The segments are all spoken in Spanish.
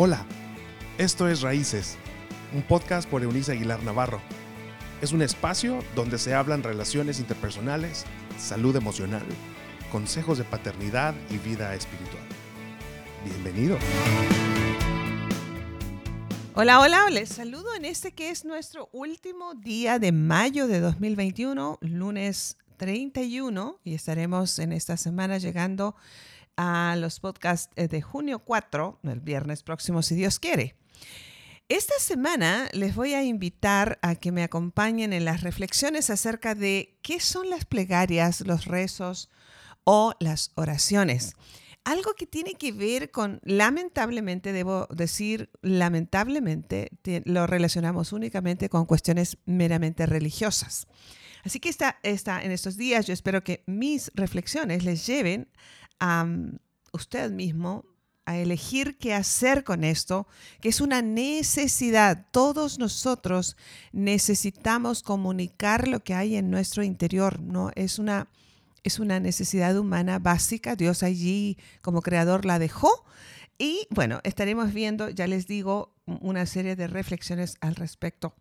Hola, esto es Raíces, un podcast por Eunice Aguilar Navarro. Es un espacio donde se hablan relaciones interpersonales, salud emocional, consejos de paternidad y vida espiritual. Bienvenido. Hola, hola, les saludo en este que es nuestro último día de mayo de 2021, lunes 31, y estaremos en esta semana llegando a los podcasts eh, de junio 4, el viernes próximo, si Dios quiere. Esta semana les voy a invitar a que me acompañen en las reflexiones acerca de qué son las plegarias, los rezos o las oraciones. Algo que tiene que ver con, lamentablemente, debo decir, lamentablemente, lo relacionamos únicamente con cuestiones meramente religiosas. Así que está en estos días yo espero que mis reflexiones les lleven a usted mismo a elegir qué hacer con esto, que es una necesidad. Todos nosotros necesitamos comunicar lo que hay en nuestro interior, ¿no? Es una, es una necesidad humana básica. Dios allí como creador la dejó. Y bueno, estaremos viendo, ya les digo, una serie de reflexiones al respecto.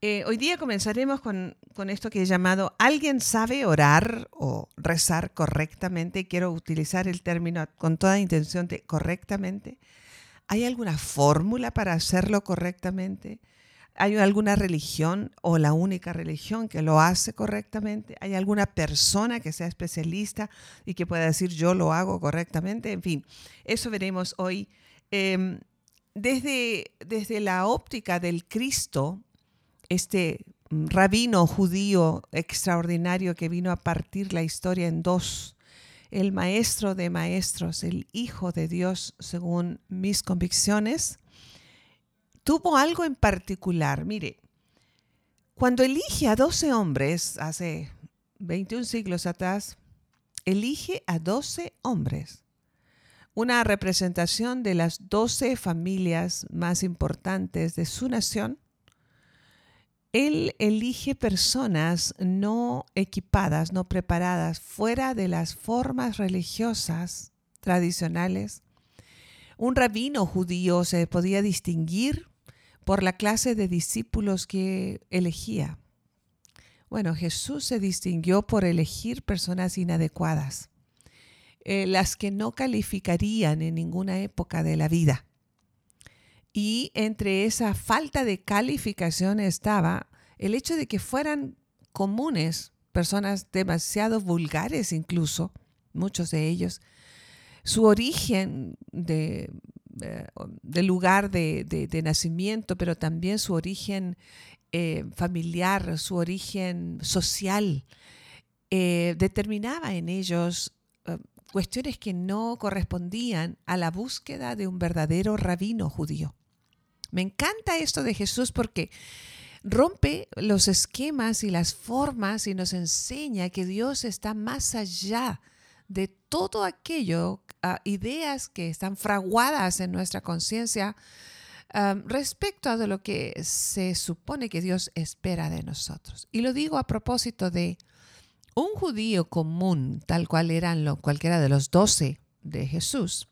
Eh, hoy día comenzaremos con, esto que he llamado ¿Alguien sabe orar o rezar correctamente? Quiero utilizar el término con toda intención de correctamente. ¿Hay alguna fórmula para hacerlo correctamente? ¿Hay alguna religión o la única religión que lo hace correctamente? ¿Hay alguna persona que sea especialista y que pueda decir yo lo hago correctamente? En fin, eso veremos hoy. Em, desde, desde la óptica del Cristo, este mm, rabino judío extraordinario que vino a partir la historia en dos, el maestro de maestros, el Hijo de Dios, según mis convicciones, tuvo algo en particular. Mire, cuando elige a 12 hombres, hace 21 siglos atrás, elige a 12 hombres, una representación de las 12 familias más importantes de su nación, él elige personas no equipadas, no preparadas, fuera de las formas religiosas tradicionales. Un rabino judío se podía distinguir por la clase de discípulos que elegía. Bueno, Jesús se distinguió por elegir personas inadecuadas, eh, las que no calificarían en ninguna época de la vida. Y entre esa falta de calificación estaba el hecho de que fueran comunes, personas demasiado vulgares incluso, muchos de ellos, su origen de, lugar de, nacimiento, pero también su origen eh, familiar, su origen social, eh, determinaba en ellos eh, cuestiones que no correspondían a la búsqueda de un verdadero rabino judío. Me encanta esto de Jesús porque rompe los esquemas y las formas y nos enseña que Dios está más allá de todo aquello, ah, ideas que están fraguadas en nuestra conciencia respecto a lo que se supone que Dios espera de nosotros. Y lo digo a propósito de un judío común, tal cual eran lo, cualquiera de los doce de Jesús,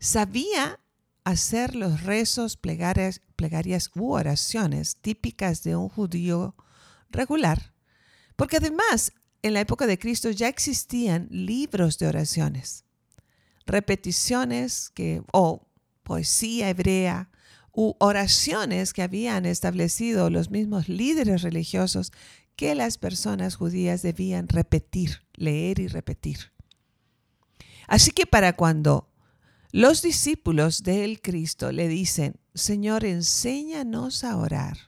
sabía hacer los rezos, plegarias, plegarias u oraciones típicas de un judío regular, porque además en la época de Cristo ya existían libros de oraciones, repeticiones que, o poesía hebrea u oraciones que habían establecido los mismos líderes religiosos que las personas judías debían repetir, leer y repetir. Así que para cuando los discípulos del Cristo le dicen, Señor, enséñanos a orar.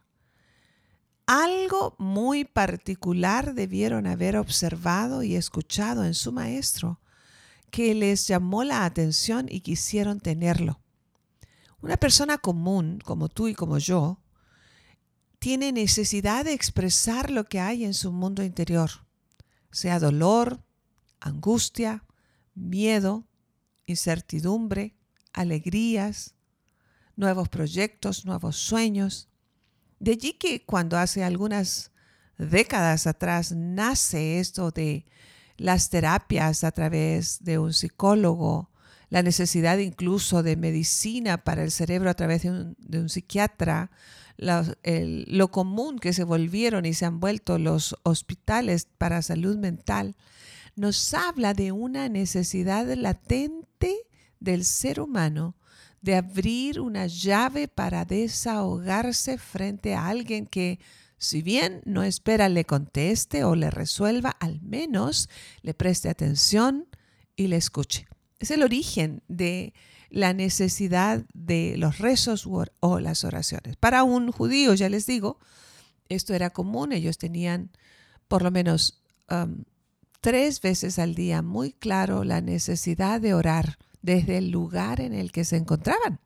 Algo muy particular debieron haber observado y escuchado en su maestro que les llamó la atención y quisieron tenerlo. Una persona común, como tú y como yo, tiene necesidad de expresar lo que hay en su mundo interior, sea dolor, angustia, miedo, incertidumbre, alegrías, nuevos proyectos, nuevos sueños. De allí que cuando hace algunas décadas atrás nace esto de las terapias a través de un psicólogo, la necesidad incluso de medicina para el cerebro a través de un, psiquiatra, lo común que se volvieron y se han vuelto los hospitales para salud mental, nos habla de una necesidad latente del ser humano de abrir una llave para desahogarse frente a alguien que, si bien no espera le conteste o le resuelva, al menos le preste atención y le escuche. Es el origen de la necesidad de los rezos o las oraciones. Para un judío, ya les digo, esto era común. Ellos tenían por lo menos um, tres veces al día muy claro la necesidad de orar desde el lugar en el que se encontraban.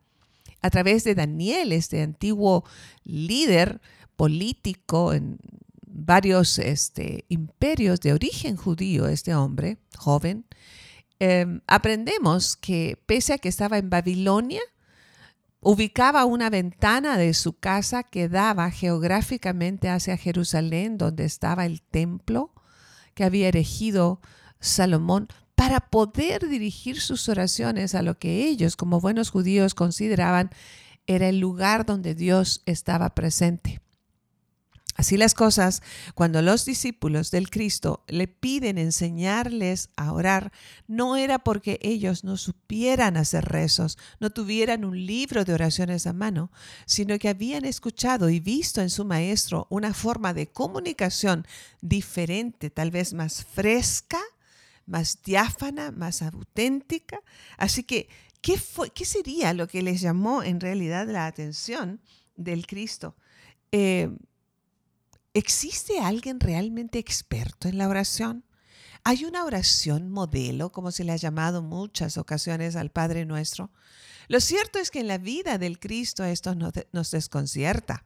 A través de Daniel, este antiguo líder político en varios este, imperios de origen judío, este hombre joven, em, aprendemos que pese a que estaba en Babilonia, ubicaba una ventana de su casa que daba geográficamente hacia Jerusalén, donde estaba el templo que había erigido Salomón para poder dirigir sus oraciones a lo que ellos, como buenos judíos, consideraban era el lugar donde Dios estaba presente. Así las cosas, cuando los discípulos del Cristo le piden enseñarles a orar, no era porque ellos no supieran hacer rezos, no tuvieran un libro de oraciones a mano, sino que habían escuchado y visto en su maestro una forma de comunicación diferente, tal vez más fresca más diáfana, más auténtica. Así que, ¿qué, fue, ¿qué sería lo que les llamó en realidad la atención del Cristo? Eh, ¿Existe alguien realmente experto en la oración? ¿Hay una oración modelo, como se le ha llamado muchas ocasiones al Padre Nuestro? Lo cierto es que en la vida del Cristo esto nos, desconcierta.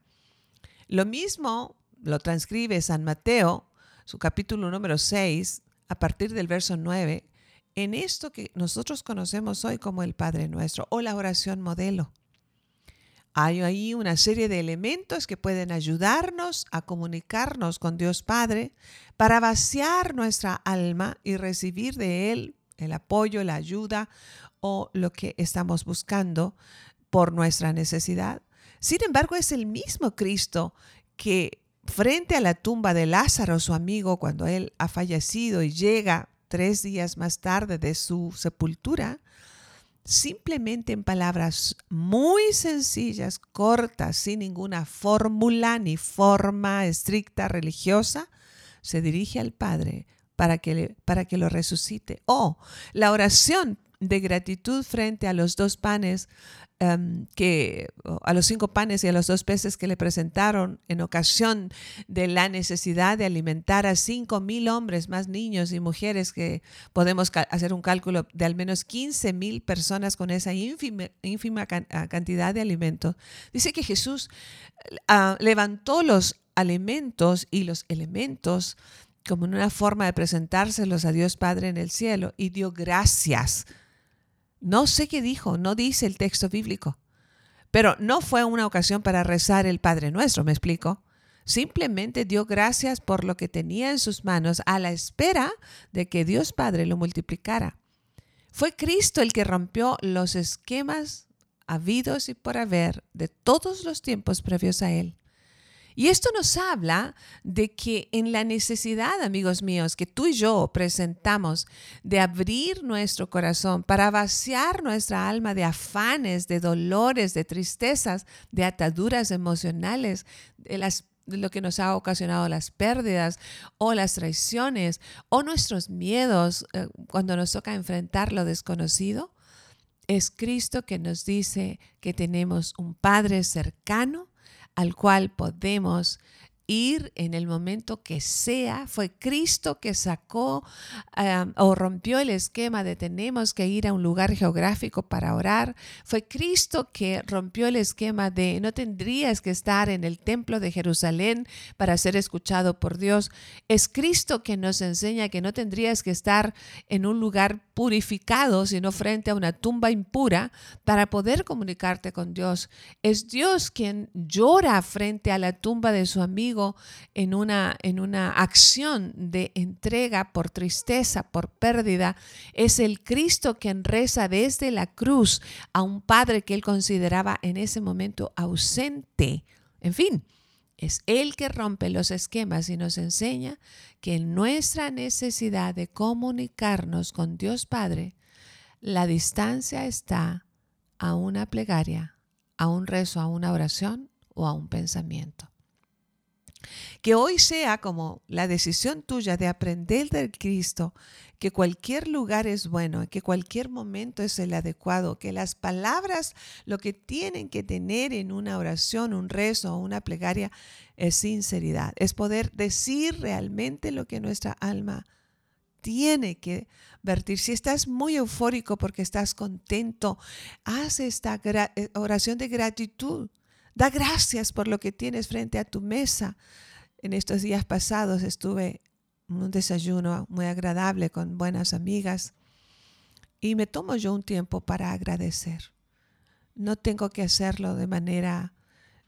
Lo mismo lo transcribe San Mateo, su capítulo número 6, a partir del verso 9 en esto que nosotros conocemos hoy como el Padre Nuestro o la oración modelo. Hay ahí una serie de elementos que pueden ayudarnos a comunicarnos con Dios Padre para vaciar nuestra alma y recibir de Él el apoyo, la ayuda o lo que estamos buscando por nuestra necesidad. Sin embargo, es el mismo Cristo que frente a la tumba de Lázaro, su amigo, cuando él ha fallecido y llega tres días más tarde de su sepultura, simplemente en palabras muy sencillas, cortas, sin ninguna fórmula ni forma estricta religiosa, se dirige al Padre para que, para que lo resucite. O la oración de gratitud frente a los dos panes Em, que a los cinco panes y a los dos peces que le presentaron en ocasión de la necesidad de alimentar a cinco mil hombres, más niños y mujeres, que podemos hacer un cálculo de al menos 15 mil personas con esa ínfima, ah, cantidad de alimentos. Dice que Jesús ah, levantó los alimentos y los elementos como una forma de presentárselos a Dios Padre en el cielo y dio gracias no sé qué dijo, no dice el texto bíblico. Pero no fue una ocasión para rezar el Padre Nuestro, me explico. Simplemente dio gracias por lo que tenía en sus manos a la espera de que Dios Padre lo multiplicara. Fue Cristo el que rompió los esquemas habidos y por haber de todos los tiempos previos a Él. Y esto nos habla de que en la necesidad, amigos míos, que tú y yo presentamos de abrir nuestro corazón para vaciar nuestra alma de afanes, de dolores, de tristezas, de ataduras emocionales, de lo que nos ha ocasionado las pérdidas o las traiciones o nuestros miedos eh, cuando nos toca enfrentar lo desconocido, es Cristo que nos dice que tenemos un Padre cercano al cual podemos ir en el momento que sea. Fue Cristo que sacó o rompió el esquema de tenemos que ir a un lugar geográfico para orar. Fue Cristo que rompió el esquema de no tendrías que estar en el templo de Jerusalén para ser escuchado por Dios. Es Cristo que nos enseña que no tendrías que estar en un lugar purificado, sino frente a una tumba impura para poder comunicarte con Dios. Es Dios quien llora frente a la tumba de su amigo en una, en una acción de entrega por tristeza, por pérdida. Es el Cristo quien reza desde la cruz a un padre que él consideraba en ese momento ausente. En fin, es Él que rompe los esquemas y nos enseña que en nuestra necesidad de comunicarnos con Dios Padre, la distancia está a una plegaria, a un rezo, a una oración o a un pensamiento. Que hoy sea como la decisión tuya de aprender del Cristo, que cualquier lugar es bueno, que cualquier momento es el adecuado, que las palabras lo que tienen que tener en una oración, un rezo o una plegaria es sinceridad, es poder decir realmente lo que nuestra alma tiene que vertir. Si estás muy eufórico porque estás contento, haz esta eh, oración de gratitud Da gracias por lo que tienes frente a tu mesa. En estos días pasados estuve en un desayuno muy agradable con buenas amigas y me tomo yo un tiempo para agradecer. No tengo que hacerlo de manera,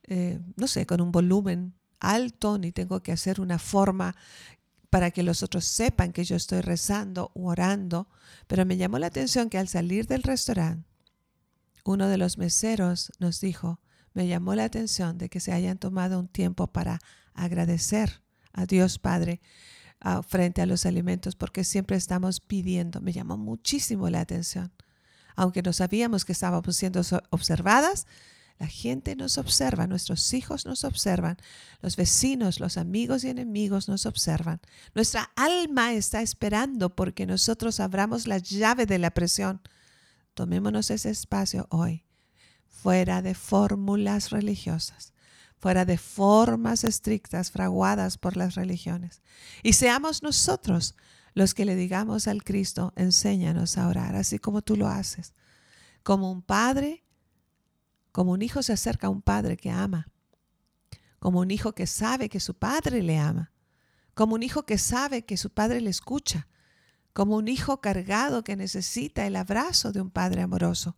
eh, no sé, con un volumen alto, ni tengo que hacer una forma para que los otros sepan que yo estoy rezando o orando, pero me llamó la atención que al salir del restaurante, uno de los meseros nos dijo, me llamó la atención de que se hayan tomado un tiempo para agradecer a Dios Padre ah, frente a los alimentos, porque siempre estamos pidiendo. Me llamó muchísimo la atención. Aunque no sabíamos que estábamos siendo observadas, la gente nos observa, nuestros hijos nos observan, los vecinos, los amigos y enemigos nos observan. Nuestra alma está esperando porque nosotros abramos la llave de la presión. Tomémonos ese espacio hoy fuera de fórmulas religiosas, fuera de formas estrictas fraguadas por las religiones. Y seamos nosotros los que le digamos al Cristo, enséñanos a orar, así como tú lo haces. Como un padre, como un hijo se acerca a un padre que ama, como un hijo que sabe que su padre le ama, como un hijo que sabe que su padre le escucha, como un hijo cargado que necesita el abrazo de un padre amoroso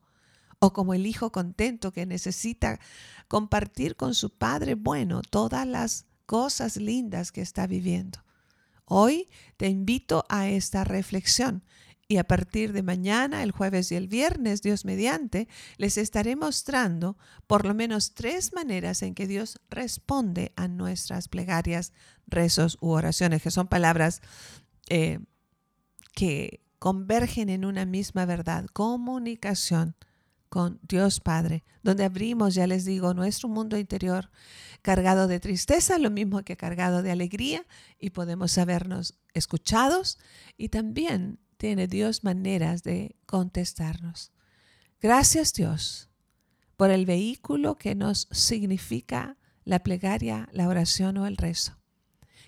o como el hijo contento que necesita compartir con su padre bueno todas las cosas lindas que está viviendo. Hoy te invito a esta reflexión y a partir de mañana, el jueves y el viernes, Dios mediante, les estaré mostrando por lo menos tres maneras en que Dios responde a nuestras plegarias, rezos u oraciones, que son palabras eh, que convergen en una misma verdad, comunicación con Dios Padre, donde abrimos, ya les digo, nuestro mundo interior cargado de tristeza, lo mismo que cargado de alegría, y podemos sabernos escuchados y también tiene Dios maneras de contestarnos. Gracias Dios por el vehículo que nos significa la plegaria, la oración o el rezo.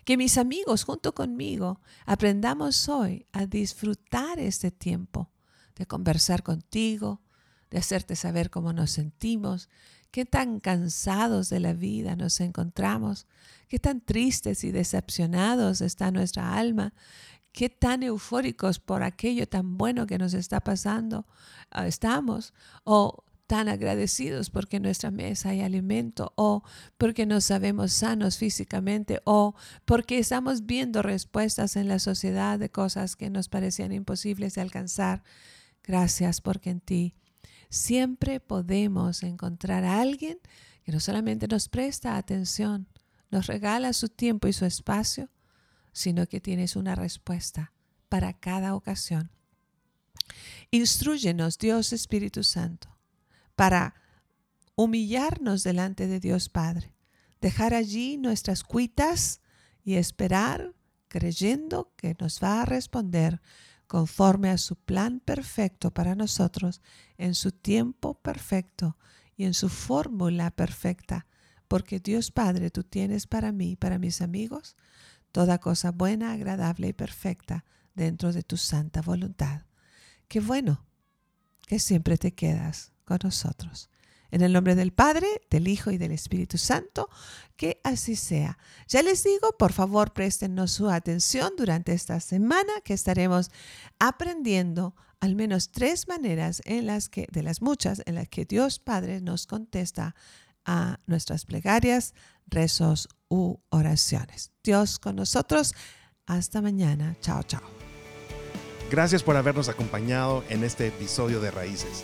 Que mis amigos junto conmigo aprendamos hoy a disfrutar este tiempo de conversar contigo, de hacerte saber cómo nos sentimos, qué tan cansados de la vida nos encontramos, qué tan tristes y decepcionados está nuestra alma, qué tan eufóricos por aquello tan bueno que nos está pasando ah, estamos, o tan agradecidos porque en nuestra mesa hay alimento, o porque nos sabemos sanos físicamente, o porque estamos viendo respuestas en la sociedad de cosas que nos parecían imposibles de alcanzar. Gracias porque en ti siempre podemos encontrar a alguien que no solamente nos presta atención, nos regala su tiempo y su espacio, sino que tienes una respuesta para cada ocasión. Instruyenos, Dios Espíritu Santo, para humillarnos delante de Dios Padre, dejar allí nuestras cuitas y esperar creyendo que nos va a responder conforme a su plan perfecto para nosotros, en su tiempo perfecto y en su fórmula perfecta, porque Dios Padre, tú tienes para mí, para mis amigos, toda cosa buena, agradable y perfecta dentro de tu santa voluntad. Qué bueno que siempre te quedas con nosotros. En el nombre del Padre, del Hijo y del Espíritu Santo, que así sea. Ya les digo, por favor, préstenos su atención durante esta semana que estaremos aprendiendo al menos tres maneras en las que, de las muchas, en las que Dios Padre nos contesta a nuestras plegarias, rezos u oraciones. Dios con nosotros. Hasta mañana. Chao, chao. Gracias por habernos acompañado en este episodio de Raíces.